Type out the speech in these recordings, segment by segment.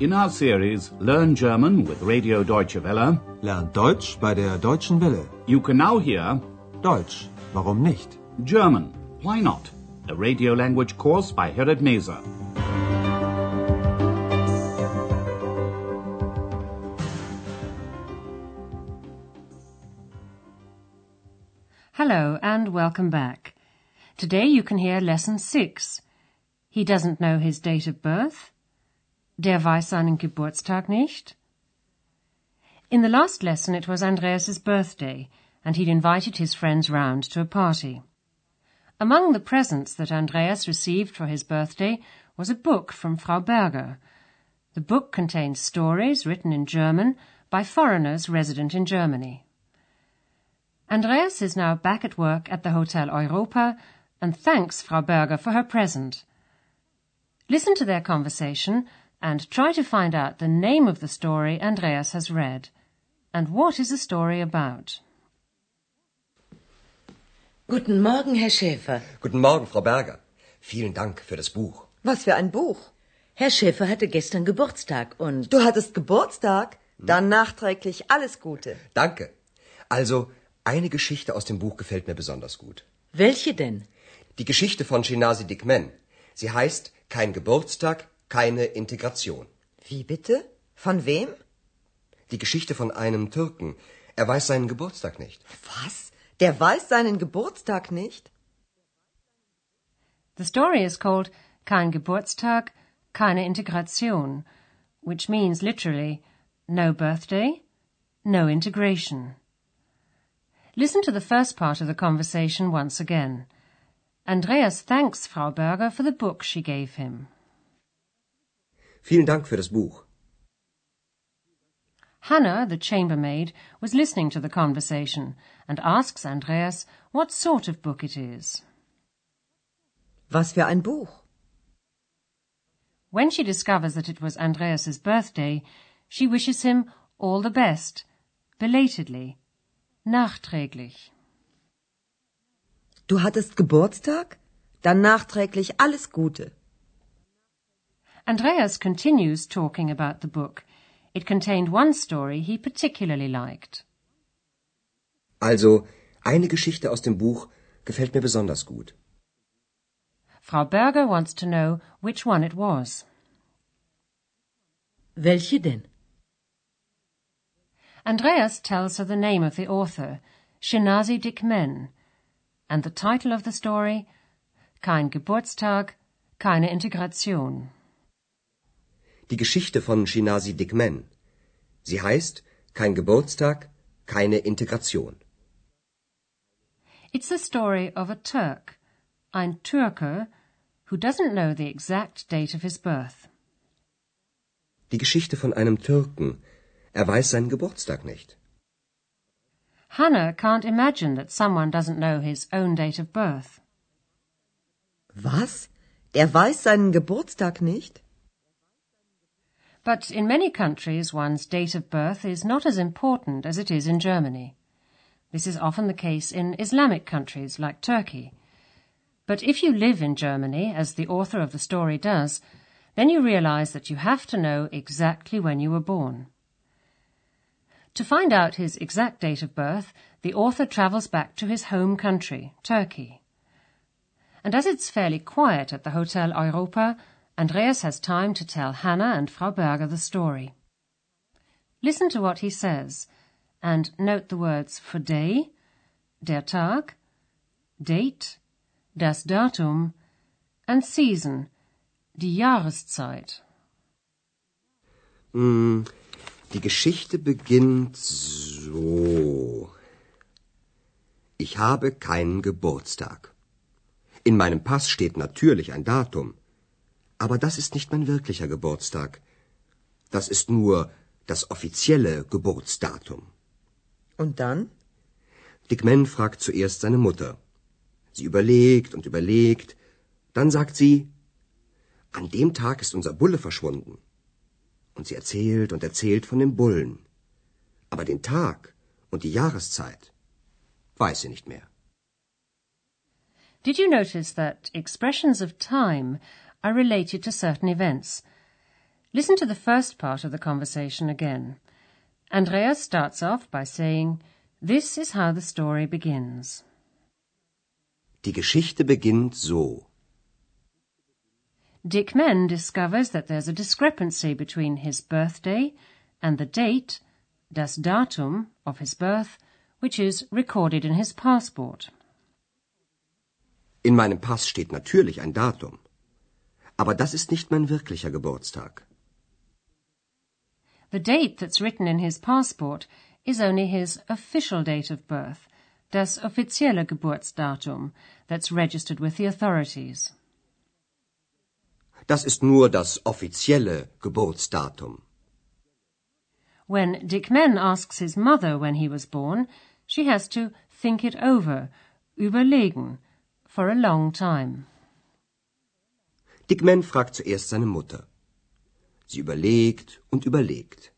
In our series Learn German with Radio Deutsche Welle, Lernt Deutsch bei der Deutschen Welle. you can now hear Deutsch, warum nicht? German, Why Not? A radio language course by Herrad Meese. Hello and welcome back. Today you can hear lesson 6. He doesn't know his date of birth. Der weiß seinen Geburtstag nicht. In the last lesson it was Andreas's birthday and he'd invited his friends round to a party. Among the presents that Andreas received for his birthday was a book from Frau Berger. The book contained stories written in German by foreigners resident in Germany. Andreas is now back at work at the Hotel Europa and thanks Frau Berger for her present. Listen to their conversation and try to find out the name of the story Andreas has read. And what is the story about? Guten Morgen, Herr Schäfer. Guten Morgen, Frau Berger. Vielen Dank für das Buch. Was für ein Buch. Herr Schäfer hatte gestern Geburtstag und Du hattest Geburtstag? Dann nachträglich alles Gute. Danke. Also, eine Geschichte aus dem Buch gefällt mir besonders gut. welche denn? Die Geschichte von Shinasi Dikmen. Sie heißt Kein Geburtstag, keine Integration. Wie bitte? Von wem? Die Geschichte von einem Türken. Er weiß seinen Geburtstag nicht. Was? Der weiß seinen Geburtstag nicht? The story is called Kein Geburtstag, keine Integration, which means literally no birthday, no integration. Listen to the first part of the conversation once again. Andreas thanks Frau Berger for the book she gave him. Vielen Dank für das Buch. Hannah, the chambermaid, was listening to the conversation and asks Andreas what sort of book it is. Was für ein Buch? When she discovers that it was Andreas's birthday, she wishes him all the best, belatedly, nachträglich. Du hattest Geburtstag? Dann nachträglich alles Gute. Andreas continues talking about the book. It contained one story he particularly liked. Also, eine Geschichte aus dem Buch gefällt mir besonders gut. Frau Berger wants to know which one it was. Welche denn? Andreas tells her the name of the author, Shinasi Dikmen, and the title of the story, Kein Geburtstag, keine Integration. Die Geschichte von Shinasi Dikmen. Sie heißt Kein Geburtstag, keine Integration. It's the story of a Turk, ein Türke, who doesn't know the exact date of his birth. Die Geschichte von einem Türken. Er weiß seinen Geburtstag nicht. Hannah can't imagine that someone doesn't know his own date of birth. Was? Der weiß seinen Geburtstag nicht? But in many countries, one's date of birth is not as important as it is in Germany. This is often the case in Islamic countries like Turkey. But if you live in Germany, as the author of the story does, then you realize that you have to know exactly when you were born. To find out his exact date of birth, the author travels back to his home country, Turkey. And as it's fairly quiet at the Hotel Europa, Andreas has time to tell Hannah and Frau Berger the story. Listen to what he says, and note the words for day, der Tag, date, das Datum, and season, die Jahreszeit. Hm, die Geschichte beginnt so. Ich habe keinen Geburtstag. In meinem Pass steht natürlich ein Datum. Aber das ist nicht mein wirklicher Geburtstag. Das ist nur das offizielle Geburtsdatum. Und dann? Dickman fragt zuerst seine Mutter. Sie überlegt und überlegt. Dann sagt sie, an dem Tag ist unser Bulle verschwunden. Und sie erzählt und erzählt von dem Bullen. Aber den Tag und die Jahreszeit weiß sie nicht mehr. Did you notice that expressions of time are related to certain events? Listen to the first part of the conversation again. Andreas starts off by saying, This is how the story begins. Die Geschichte beginnt so. Dikmen discovers that there's a discrepancy between his birthday and the date, das Datum, of his birth, which is recorded in his passport. In meinem Pass steht natürlich ein Datum. Aber das ist nicht mein wirklicher Geburtstag. The date that's written in his passport is only his official date of birth, das offizielle Geburtsdatum, that's registered with the authorities. Das ist nur das offizielle Geburtsdatum. When Dikmen asks his mother when he was born, she has to think it over, überlegen, for a long time. Dikmen fragt zuerst seine Mutter. Sie überlegt und überlegt.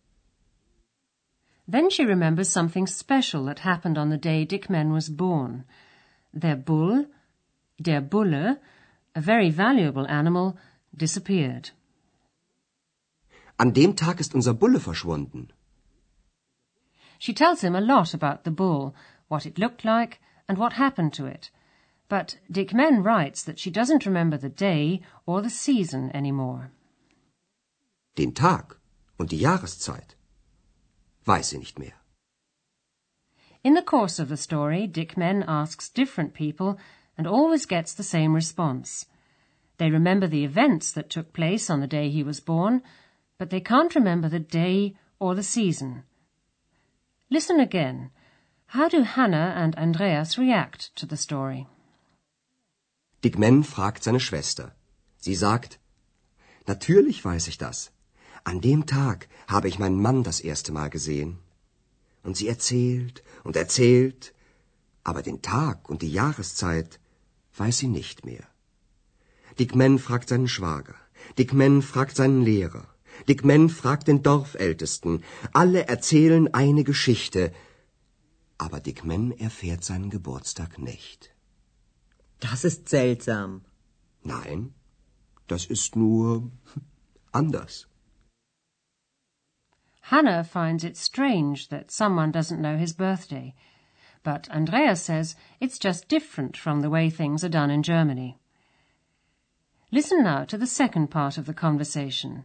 Then she remembers something special that happened on the day Dikmen was born. Their bull, der Bulle, a very valuable animal, disappeared. An dem Tag ist unser Bulle verschwunden. She tells him a lot about the bull, what it looked like, and what happened to it. But Dikmen writes that she doesn't remember the day or the season anymore. Den Tag und die Jahreszeit weiß sie nicht mehr. In the course of the story, Dikmen asks different people and always gets the same response. They remember the events that took place on the day he was born, but they can't remember the day or the season. Listen again. How do Hannah and Andreas react to the story? Dick Men fragt seine Schwester. Sie sagt, Natürlich weiß ich das. An dem Tag habe ich meinen Mann das erste Mal gesehen. Und sie erzählt und erzählt, aber den Tag und die Jahreszeit weiß sie nicht mehr. Dick Men fragt seinen Schwager. Dick Men fragt seinen Lehrer. Dick Men fragt den Dorfältesten. Alle erzählen eine Geschichte. Aber Dick Men erfährt seinen Geburtstag nicht. Das ist seltsam. Nein, das ist nur anders. Hannah finds it strange that someone doesn't know his birthday, but Andreas says it's just different from the way things are done in Germany. Listen now to the second part of the conversation.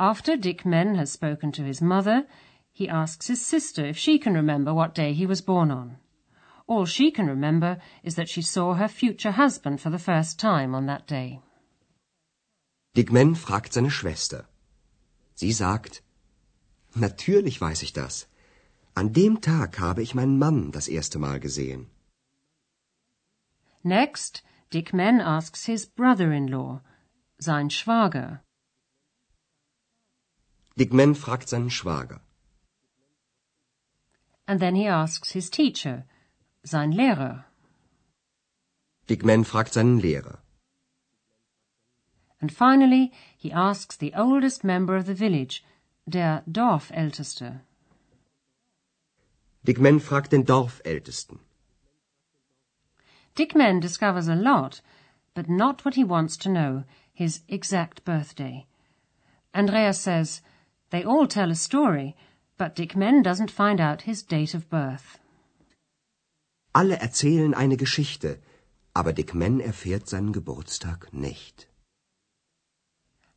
After Dikmen has spoken to his mother, he asks his sister if she can remember what day he was born on. All she can remember is that she saw her future husband for the first time on that day. Dikmen fragt seine Schwester. Sie sagt, Natürlich weiß ich das. An dem Tag habe ich meinen Mann das erste Mal gesehen. Next, Dikmen asks his brother-in-law, sein Schwager. Dikmen fragt seinen Schwager. And then he asks his teacher, sein Lehrer. Dikmen fragt seinen Lehrer. And finally, he asks the oldest member of the village, der Dorfälteste. Dikmen fragt den Dorfältesten. Dikmen discovers a lot, but not what he wants to know, his exact birthday. Andreas says, they all tell a story, but Dikmen doesn't find out his date of birth. Alle erzählen eine Geschichte, aber Dick Men erfährt seinen Geburtstag nicht.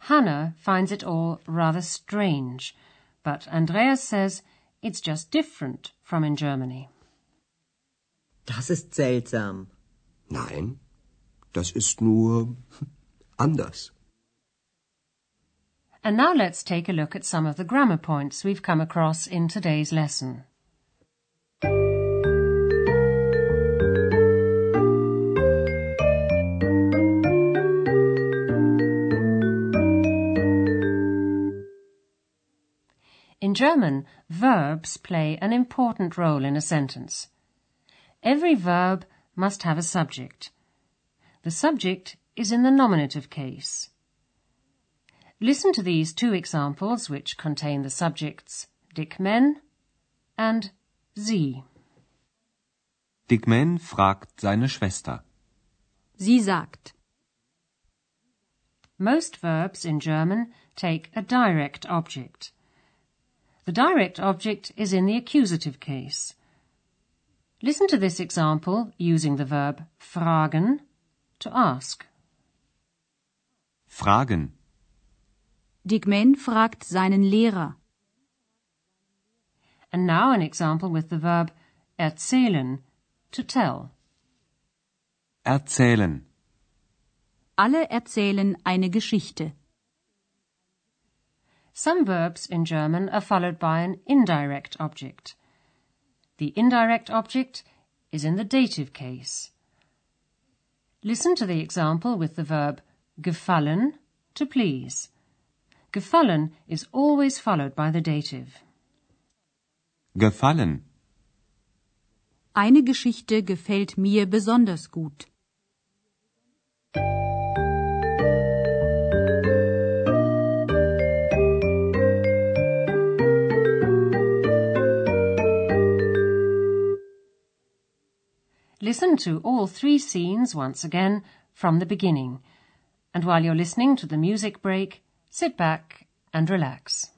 Hannah finds it all rather strange, but Andreas says it's just different from in Germany. Das ist seltsam. Nein, das ist nur anders. And now let's take a look at some of the grammar points we've come across in today's lesson. In German, verbs play an important role in a sentence. Every verb must have a subject. The subject is in the nominative case. Listen to these two examples which contain the subjects Dikmen and sie. Dick fragt seine Schwester. Sie sagt. Most verbs in German take a direct object. The direct object is in the accusative case. Listen to this example using the verb fragen to ask. Fragen. Dikmen fragt seinen Lehrer. And now an example with the verb erzählen, to tell. Erzählen. Alle erzählen eine Geschichte. Some verbs in German are followed by an indirect object. The indirect object is in the dative case. Listen to the example with the verb gefallen, to please. Gefallen is always followed by the dative. Gefallen. Eine Geschichte gefällt mir besonders gut. Listen to all three scenes once again from the beginning. And while you're listening to the music break, sit back and relax.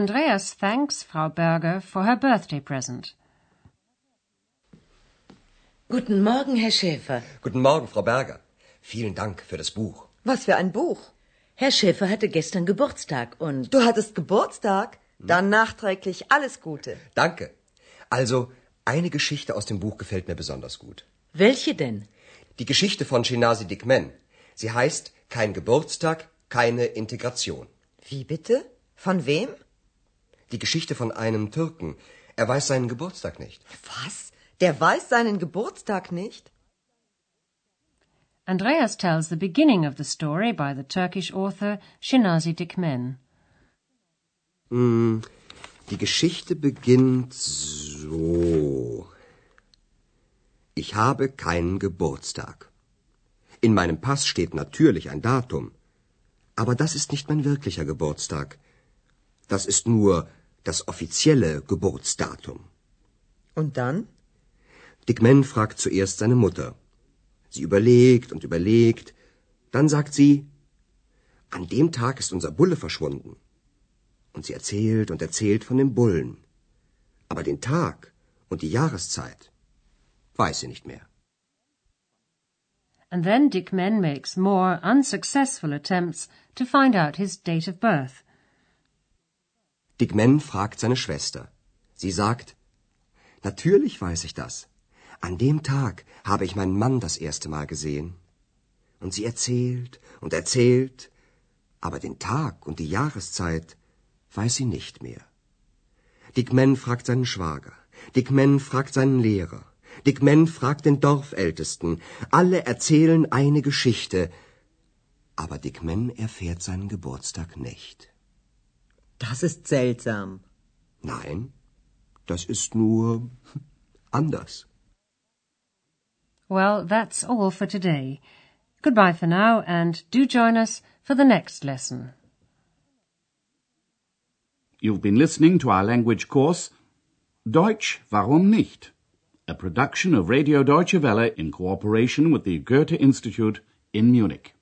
Andreas thanks Frau Berger for her birthday present. Guten Morgen, Herr Schäfer. Guten Morgen, Frau Berger. Vielen Dank für das Buch. Was für ein Buch. Herr Schäfer hatte gestern Geburtstag und Du hattest Geburtstag? Dann nachträglich alles Gute. Danke. Also, eine Geschichte aus dem Buch gefällt mir besonders gut. welche denn? Die Geschichte von Shinasi Dikmen. Sie heißt Kein Geburtstag, keine Integration. Wie bitte? Von wem? Die Geschichte von einem Türken. Er weiß seinen Geburtstag nicht. Was? Der weiß seinen Geburtstag nicht? Andreas tells the beginning of the story by the Turkish author Shinazi Dikmen. Hm, die Geschichte beginnt so. Ich habe keinen Geburtstag. In meinem Pass steht natürlich ein Datum. Aber das ist nicht mein wirklicher Geburtstag. Das ist nur das offizielle Geburtsdatum. Und dann? Dick Man fragt zuerst seine Mutter. Sie überlegt und überlegt. Dann sagt sie, an dem Tag ist unser Bulle verschwunden. Und sie erzählt und erzählt von dem Bullen. Aber den Tag und die Jahreszeit weiß sie nicht mehr. And then Dick Men makes more unsuccessful attempts to find out his date of birth. Dick Man fragt seine Schwester. Sie sagt, natürlich weiß ich das. An dem Tag habe ich meinen Mann das erste Mal gesehen. Und sie erzählt und erzählt, aber den Tag und die Jahreszeit weiß sie nicht mehr. Dick Man fragt seinen Schwager. Dick Man fragt seinen Lehrer. Dick Man fragt den Dorfältesten. Alle erzählen eine Geschichte. Aber Dick Man erfährt seinen Geburtstag nicht. Das ist seltsam. Nein, das ist nur anders. Well, that's all for today. Goodbye for now, and do join us for the next lesson. You've been listening to our language course Deutsch, warum nicht? A production of Radio Deutsche Welle in cooperation with the Goethe Institute in Munich.